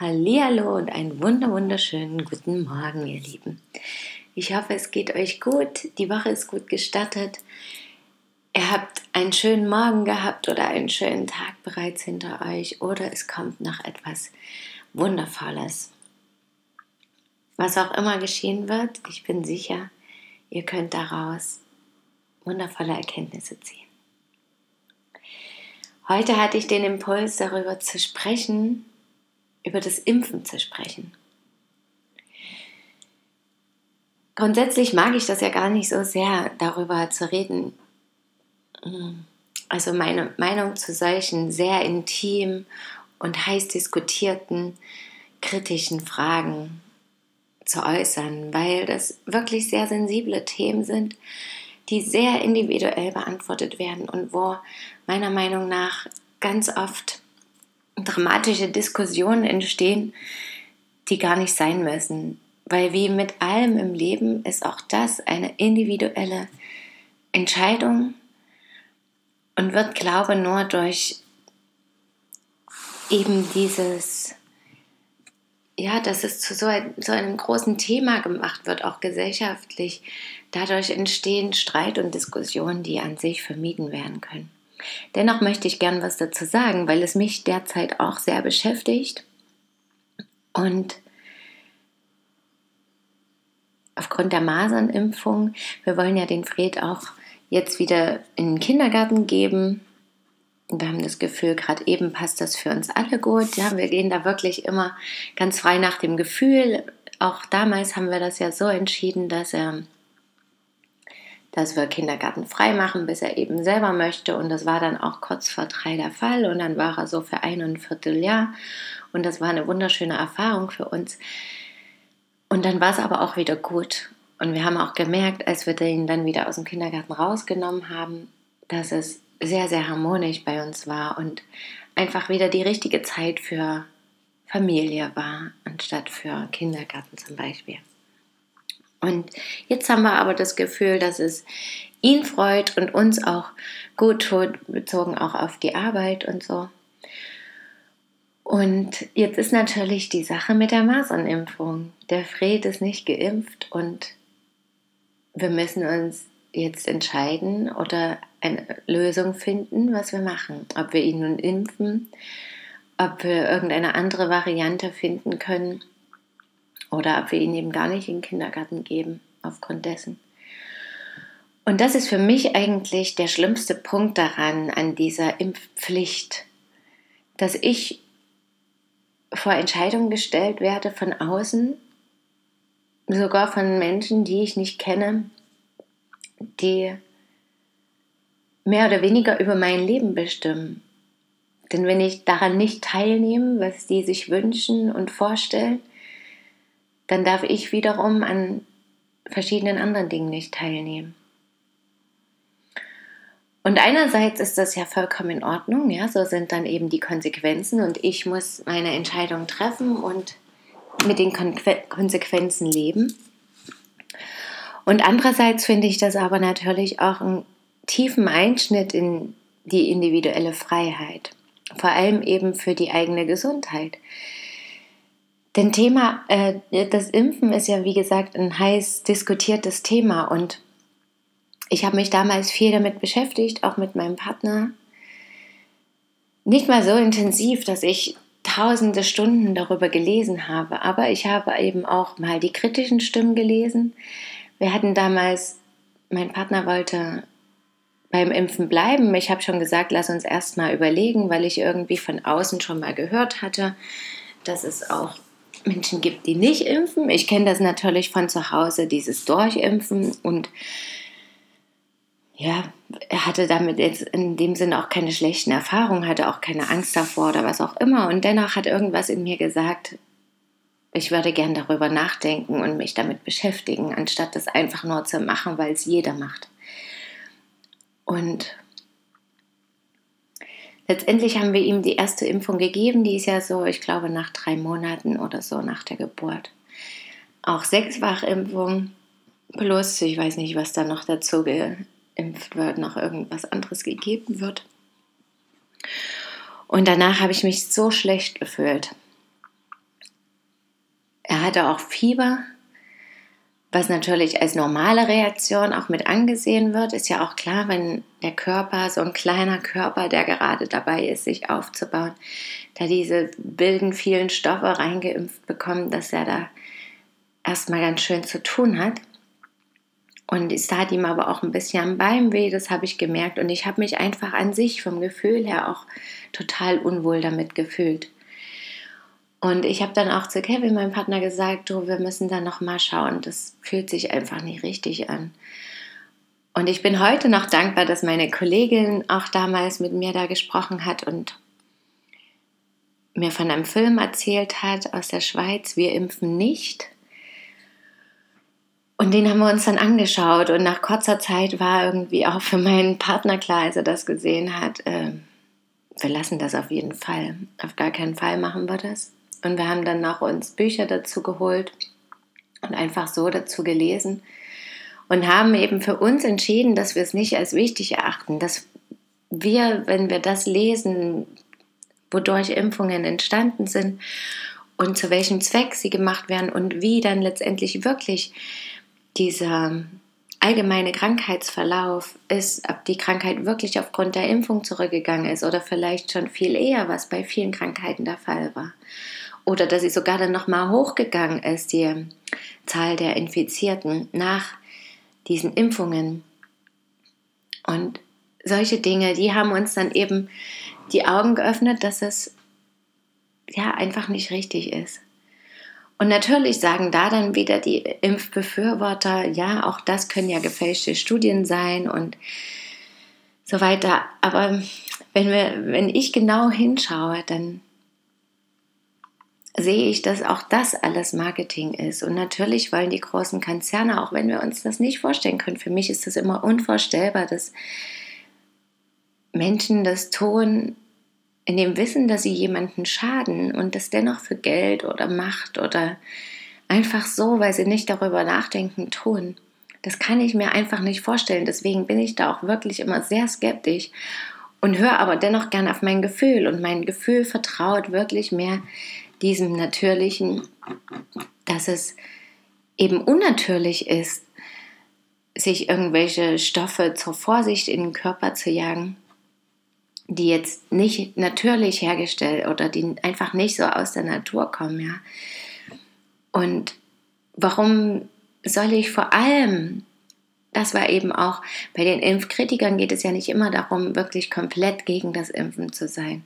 Hallihallo und einen wunder wunderschönen guten Morgen, ihr Lieben. Ich hoffe, es geht euch gut. Die Woche ist gut gestartet. Ihr habt einen schönen Morgen gehabt oder einen schönen Tag bereits hinter euch oder es kommt noch etwas Wundervolles. Was auch immer geschehen wird, ich bin sicher, ihr könnt daraus wundervolle Erkenntnisse ziehen. Heute hatte ich den Impuls, darüber zu sprechen, über das Impfen zu sprechen. Grundsätzlich mag ich das ja gar nicht so sehr, darüber zu reden. Also meine Meinung zu solchen sehr intim und heiß diskutierten, kritischen Fragen zu äußern, weil das wirklich sehr sensible Themen sind, die sehr individuell beantwortet werden und wo meiner Meinung nach ganz oft dramatische Diskussionen entstehen, die gar nicht sein müssen. Weil wie mit allem im Leben ist auch das eine individuelle Entscheidung und wird, glaube ich, nur durch eben dieses, ja, dass es zu so, ein, so einem großen Thema gemacht wird, auch gesellschaftlich. Dadurch entstehen Streit und Diskussionen, die an sich vermieden werden können. Dennoch möchte ich gern was dazu sagen, weil es mich derzeit auch sehr beschäftigt und aufgrund der Masernimpfung, wir wollen ja den Fred auch jetzt wieder in den Kindergarten geben. Und wir haben das Gefühl, gerade eben passt das für uns alle gut. Ja, wir gehen da wirklich immer ganz frei nach dem Gefühl. Auch damals haben wir das ja so entschieden, dass er dass wir Kindergarten frei machen, bis er eben selber möchte. Und das war dann auch kurz vor drei der Fall. Und dann war er so für ein und ein Vierteljahr. Und das war eine wunderschöne Erfahrung für uns. Und dann war es aber auch wieder gut. Und wir haben auch gemerkt, als wir ihn dann wieder aus dem Kindergarten rausgenommen haben, dass es sehr, sehr harmonisch bei uns war und einfach wieder die richtige Zeit für Familie war, anstatt für Kindergarten zum Beispiel. Und jetzt haben wir aber das Gefühl, dass es ihn freut und uns auch gut tut, bezogen auch auf die Arbeit und so. Und jetzt ist natürlich die Sache mit der Masernimpfung. Der Fred ist nicht geimpft und wir müssen uns jetzt entscheiden oder eine Lösung finden, was wir machen. Ob wir ihn nun impfen, ob wir irgendeine andere Variante finden können oder ob wir ihn eben gar nicht in den Kindergarten geben aufgrund dessen. Und das ist für mich eigentlich der schlimmste Punkt daran, an dieser Impfpflicht, dass ich vor Entscheidungen gestellt werde von außen, sogar von Menschen, die ich nicht kenne, die mehr oder weniger über mein Leben bestimmen. Denn wenn ich daran nicht teilnehme, was die sich wünschen und vorstellen, dann darf ich wiederum an verschiedenen anderen Dingen nicht teilnehmen. Und einerseits ist das ja vollkommen in Ordnung, ja, so sind dann eben die Konsequenzen und ich muss meine Entscheidung treffen und mit den Konsequenzen leben. Und andererseits finde ich das aber natürlich auch einen tiefen Einschnitt in die individuelle Freiheit, vor allem eben für die eigene Gesundheit. Denn Thema, äh, das Impfen ist ja wie gesagt ein heiß diskutiertes Thema und ich habe mich damals viel damit beschäftigt, auch mit meinem Partner. Nicht mal so intensiv, dass ich tausende Stunden darüber gelesen habe, aber ich habe eben auch mal die kritischen Stimmen gelesen. Wir hatten damals, mein Partner wollte beim Impfen bleiben. Ich habe schon gesagt, lass uns erst mal überlegen, weil ich irgendwie von außen schon mal gehört hatte, dass es auch Menschen gibt, die nicht impfen. Ich kenne das natürlich von zu Hause, dieses Durchimpfen und ja, er hatte damit jetzt in dem Sinne auch keine schlechten Erfahrungen, hatte auch keine Angst davor oder was auch immer. Und dennoch hat irgendwas in mir gesagt, ich würde gern darüber nachdenken und mich damit beschäftigen, anstatt das einfach nur zu machen, weil es jeder macht. Und letztendlich haben wir ihm die erste Impfung gegeben, die ist ja so, ich glaube, nach drei Monaten oder so nach der Geburt. Auch Sechsfachimpfung plus, ich weiß nicht, was da noch dazu geimpft wird, noch irgendwas anderes gegeben wird. Und danach habe ich mich so schlecht gefühlt. Er hatte auch Fieber, was natürlich als normale Reaktion auch mit angesehen wird, ist ja auch klar, wenn der Körper, so ein kleiner Körper, der gerade dabei ist, sich aufzubauen, da diese wilden, vielen Stoffe reingeimpft bekommt, dass er da erstmal ganz schön zu tun hat. Und es tat ihm aber auch ein bisschen am Bein weh, das habe ich gemerkt. Und ich habe mich einfach an sich vom Gefühl her auch total unwohl damit gefühlt. Und ich habe dann auch zu Kevin, meinem Partner, gesagt, du, wir müssen da noch mal schauen. Das fühlt sich einfach nicht richtig an. Und ich bin heute noch dankbar, dass meine Kollegin auch damals mit mir da gesprochen hat und mir von einem Film erzählt hat aus der Schweiz, wir impfen nicht. Und den haben wir uns dann angeschaut und nach kurzer Zeit war irgendwie auch für meinen Partner klar, als er das gesehen hat, äh, wir lassen das auf jeden Fall. Auf gar keinen Fall machen wir das. Und wir haben dann noch uns Bücher dazu geholt und einfach so dazu gelesen und haben eben für uns entschieden, dass wir es nicht als wichtig erachten, dass wir, wenn wir das lesen, wodurch Impfungen entstanden sind und zu welchem Zweck sie gemacht werden und wie dann letztendlich wirklich dieser allgemeine Krankheitsverlauf ist, ob die Krankheit wirklich aufgrund der Impfung zurückgegangen ist oder vielleicht schon viel eher, was bei vielen Krankheiten der Fall war oder dass sie sogar dann nochmal hochgegangen ist, die Zahl der Infizierten nach diesen Impfungen. Und solche Dinge, die haben uns dann eben die Augen geöffnet, dass es ja einfach nicht richtig ist. Und natürlich sagen da dann wieder die Impfbefürworter, ja, auch das können ja gefälschte Studien sein und so weiter. Aber wenn, wir, wenn ich genau hinschaue, dann sehe ich, dass auch das alles Marketing ist. Und natürlich wollen die großen Konzerne, auch wenn wir uns das nicht vorstellen können, für mich ist das immer unvorstellbar, dass Menschen das tun in dem Wissen, dass sie jemanden schaden und das dennoch für Geld oder Macht oder einfach so, weil sie nicht darüber nachdenken, tun. Das kann ich mir einfach nicht vorstellen. Deswegen bin ich da auch wirklich immer sehr skeptisch und höre aber dennoch gern auf mein Gefühl. Und mein Gefühl vertraut wirklich mehr diesem Natürlichen, dass es eben unnatürlich ist, sich irgendwelche Stoffe zur Vorsicht in den Körper zu jagen, die jetzt nicht natürlich hergestellt oder die einfach nicht so aus der Natur kommen, ja. Und warum soll ich vor allem, das war eben auch bei den Impfkritikern geht es ja nicht immer darum, wirklich komplett gegen das Impfen zu sein,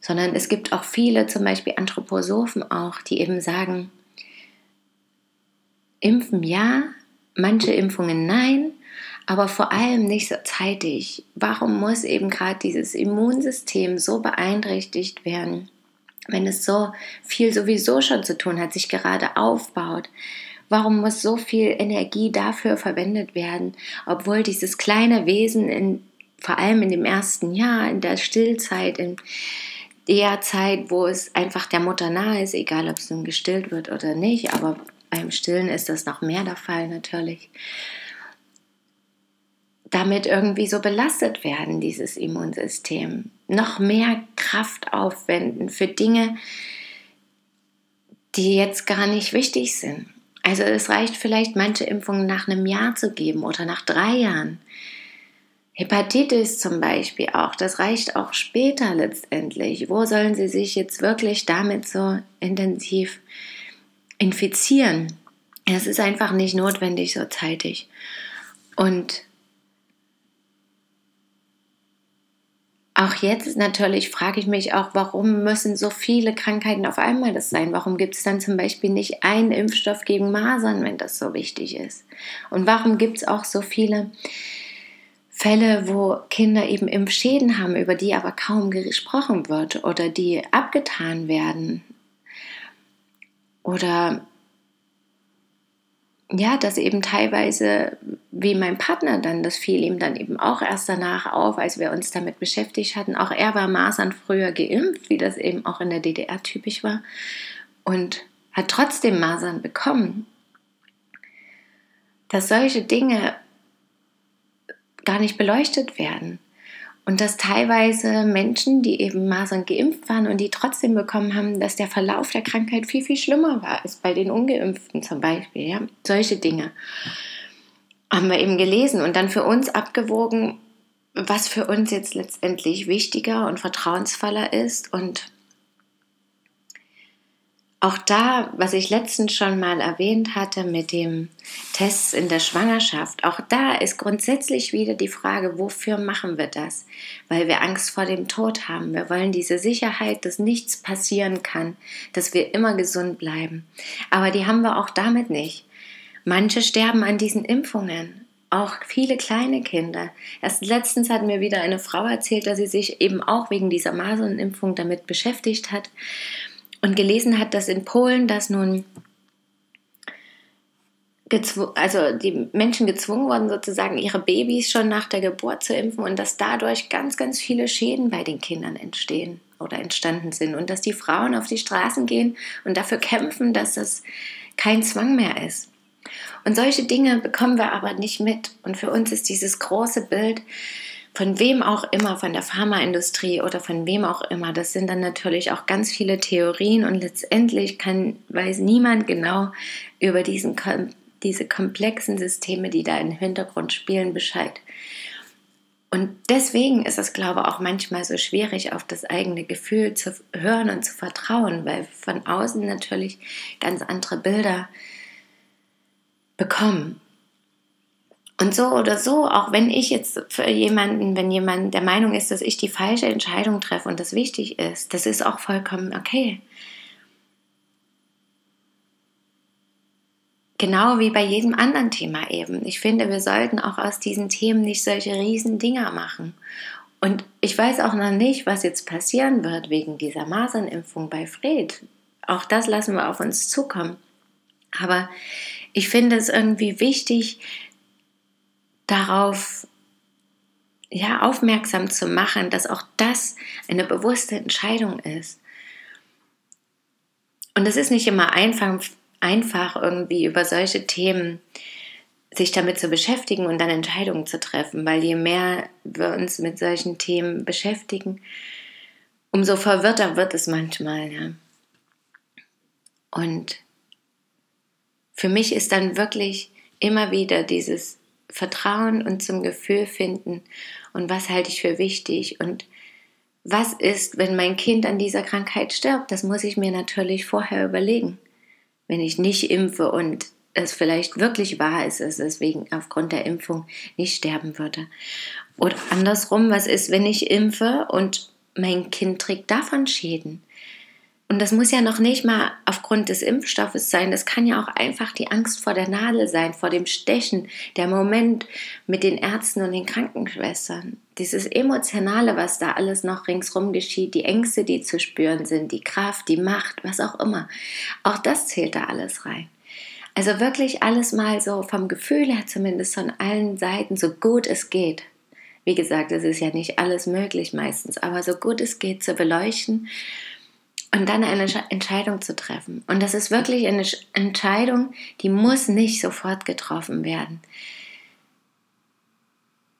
sondern es gibt auch viele, zum Beispiel Anthroposophen auch, die eben sagen, Impfen ja, manche Impfungen nein, aber vor allem nicht so zeitig. Warum muss eben gerade dieses Immunsystem so beeinträchtigt werden, wenn es so viel sowieso schon zu tun hat, sich gerade aufbaut? Warum muss so viel Energie dafür verwendet werden, obwohl dieses kleine Wesen in, vor allem in dem ersten Jahr, in der Stillzeit, in, der Zeit, wo es einfach der Mutter nahe ist, egal ob es nun gestillt wird oder nicht, aber beim Stillen ist das noch mehr der Fall natürlich, damit irgendwie so belastet werden, dieses Immunsystem. Noch mehr Kraft aufwenden für Dinge, die jetzt gar nicht wichtig sind. Also es reicht vielleicht, manche Impfungen nach einem Jahr zu geben oder nach drei Jahren. Hepatitis zum Beispiel auch, das reicht auch später letztendlich. Wo sollen Sie sich jetzt wirklich damit so intensiv infizieren? Es ist einfach nicht notwendig so zeitig. Und auch jetzt natürlich frage ich mich auch, warum müssen so viele Krankheiten auf einmal das sein? Warum gibt es dann zum Beispiel nicht einen Impfstoff gegen Masern, wenn das so wichtig ist? Und warum gibt es auch so viele Fälle, wo Kinder eben Impfschäden haben, über die aber kaum gesprochen wird oder die abgetan werden. oder ja, dass eben teilweise, wie mein Partner dann, das fiel ihm dann eben auch erst danach auf, als wir uns damit beschäftigt hatten. Auch er war Masern früher geimpft, wie das eben auch in der DDR typisch war, und hat trotzdem Masern bekommen. Dass solche Dinge gar nicht beleuchtet werden. Und dass teilweise Menschen, die eben Masern geimpft waren und die trotzdem bekommen haben, dass der Verlauf der Krankheit viel, viel schlimmer war als bei den Ungeimpften zum Beispiel. Ja? Solche Dinge haben wir eben gelesen und dann für uns abgewogen, was für uns jetzt letztendlich wichtiger und vertrauensvoller ist und auch da, was ich letztens schon mal erwähnt hatte mit dem Test in der Schwangerschaft, auch da ist grundsätzlich wieder die Frage, wofür machen wir das? Weil wir Angst vor dem Tod haben. Wir wollen diese Sicherheit, dass nichts passieren kann, dass wir immer gesund bleiben. Aber die haben wir auch damit nicht. Manche sterben an diesen Impfungen. Auch viele kleine Kinder. Erst letztens hat mir wieder eine Frau erzählt, dass sie sich eben auch wegen dieser Masernimpfung damit beschäftigt hat und gelesen hat, dass in Polen das nun also die Menschen gezwungen wurden, sozusagen ihre Babys schon nach der Geburt zu impfen und dass dadurch ganz, ganz viele Schäden bei den Kindern entstehen oder entstanden sind und dass die Frauen auf die Straßen gehen und dafür kämpfen, dass das kein Zwang mehr ist. Und solche Dinge bekommen wir aber nicht mit. Und für uns ist dieses große Bild, von wem auch immer, von der Pharmaindustrie oder von wem auch immer. Das sind dann natürlich auch ganz viele Theorien und letztendlich kann, weiß niemand genau über diesen, diese komplexen Systeme, die da im Hintergrund spielen, Bescheid. Und deswegen ist es, glaube ich, auch manchmal so schwierig, auf das eigene Gefühl zu hören und zu vertrauen, weil von außen natürlich ganz andere Bilder bekommen. Und so oder so, auch wenn ich jetzt für jemanden, wenn jemand der Meinung ist, dass ich die falsche Entscheidung treffe und das wichtig ist, das ist auch vollkommen okay. Genau wie bei jedem anderen Thema eben. Ich finde, wir sollten auch aus diesen Themen nicht solche riesen Dinger machen. Und ich weiß auch noch nicht, was jetzt passieren wird wegen dieser Masernimpfung bei Fred. Auch das lassen wir auf uns zukommen. Aber ich finde es irgendwie wichtig, darauf ja, aufmerksam zu machen, dass auch das eine bewusste Entscheidung ist. Und es ist nicht immer einfach, einfach irgendwie über solche Themen sich damit zu beschäftigen und dann Entscheidungen zu treffen, weil je mehr wir uns mit solchen Themen beschäftigen, umso verwirrter wird es manchmal. Ja. Und für mich ist dann wirklich immer wieder dieses Vertrauen und zum Gefühl finden und was halte ich für wichtig und was ist, wenn mein Kind an dieser Krankheit stirbt? Das muss ich mir natürlich vorher überlegen. Wenn ich nicht impfe und es vielleicht wirklich wahr ist, dass es wegen aufgrund der Impfung nicht sterben würde. Oder andersrum, was ist, wenn ich impfe und mein Kind trägt davon Schäden? Und das muss ja noch nicht mal aufgrund des Impfstoffes sein. Das kann ja auch einfach die Angst vor der Nadel sein, vor dem Stechen, der Moment mit den Ärzten und den Krankenschwestern. Dieses Emotionale, was da alles noch ringsrum geschieht, die Ängste, die zu spüren sind, die Kraft, die Macht, was auch immer. Auch das zählt da alles rein. Also wirklich alles mal so vom Gefühl her zumindest von allen Seiten, so gut es geht. Wie gesagt, es ist ja nicht alles möglich meistens, aber so gut es geht zu beleuchten und dann eine Entscheidung zu treffen. Und das ist wirklich eine Entscheidung, die muss nicht sofort getroffen werden.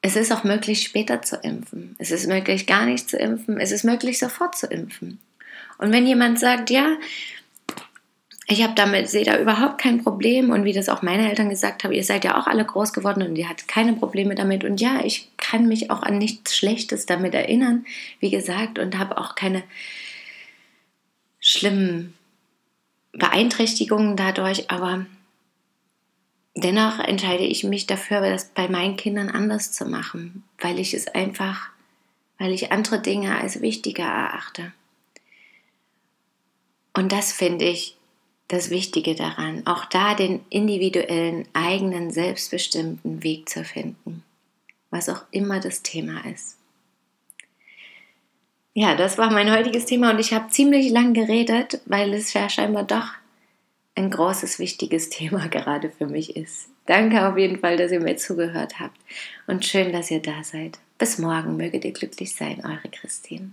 Es ist auch möglich, später zu impfen. Es ist möglich, gar nicht zu impfen. Es ist möglich, sofort zu impfen. Und wenn jemand sagt, ja, ich habe damit, sehe da überhaupt kein Problem und wie das auch meine Eltern gesagt haben, ihr seid ja auch alle groß geworden und ihr hattet keine Probleme damit und ja, ich kann mich auch an nichts Schlechtes damit erinnern, wie gesagt, und habe auch keine schlimmen Beeinträchtigungen dadurch, aber dennoch entscheide ich mich dafür, das bei meinen Kindern anders zu machen, weil ich es einfach, weil ich andere Dinge als wichtiger erachte. Und das finde ich das Wichtige daran, auch da den individuellen, eigenen, selbstbestimmten Weg zu finden, was auch immer das Thema ist. Ja, das war mein heutiges Thema und ich habe ziemlich lang geredet, weil es ja scheinbar doch ein großes, wichtiges Thema gerade für mich ist. Danke auf jeden Fall, dass ihr mir zugehört habt und schön, dass ihr da seid. Bis morgen, möget ihr glücklich sein, eure Christine.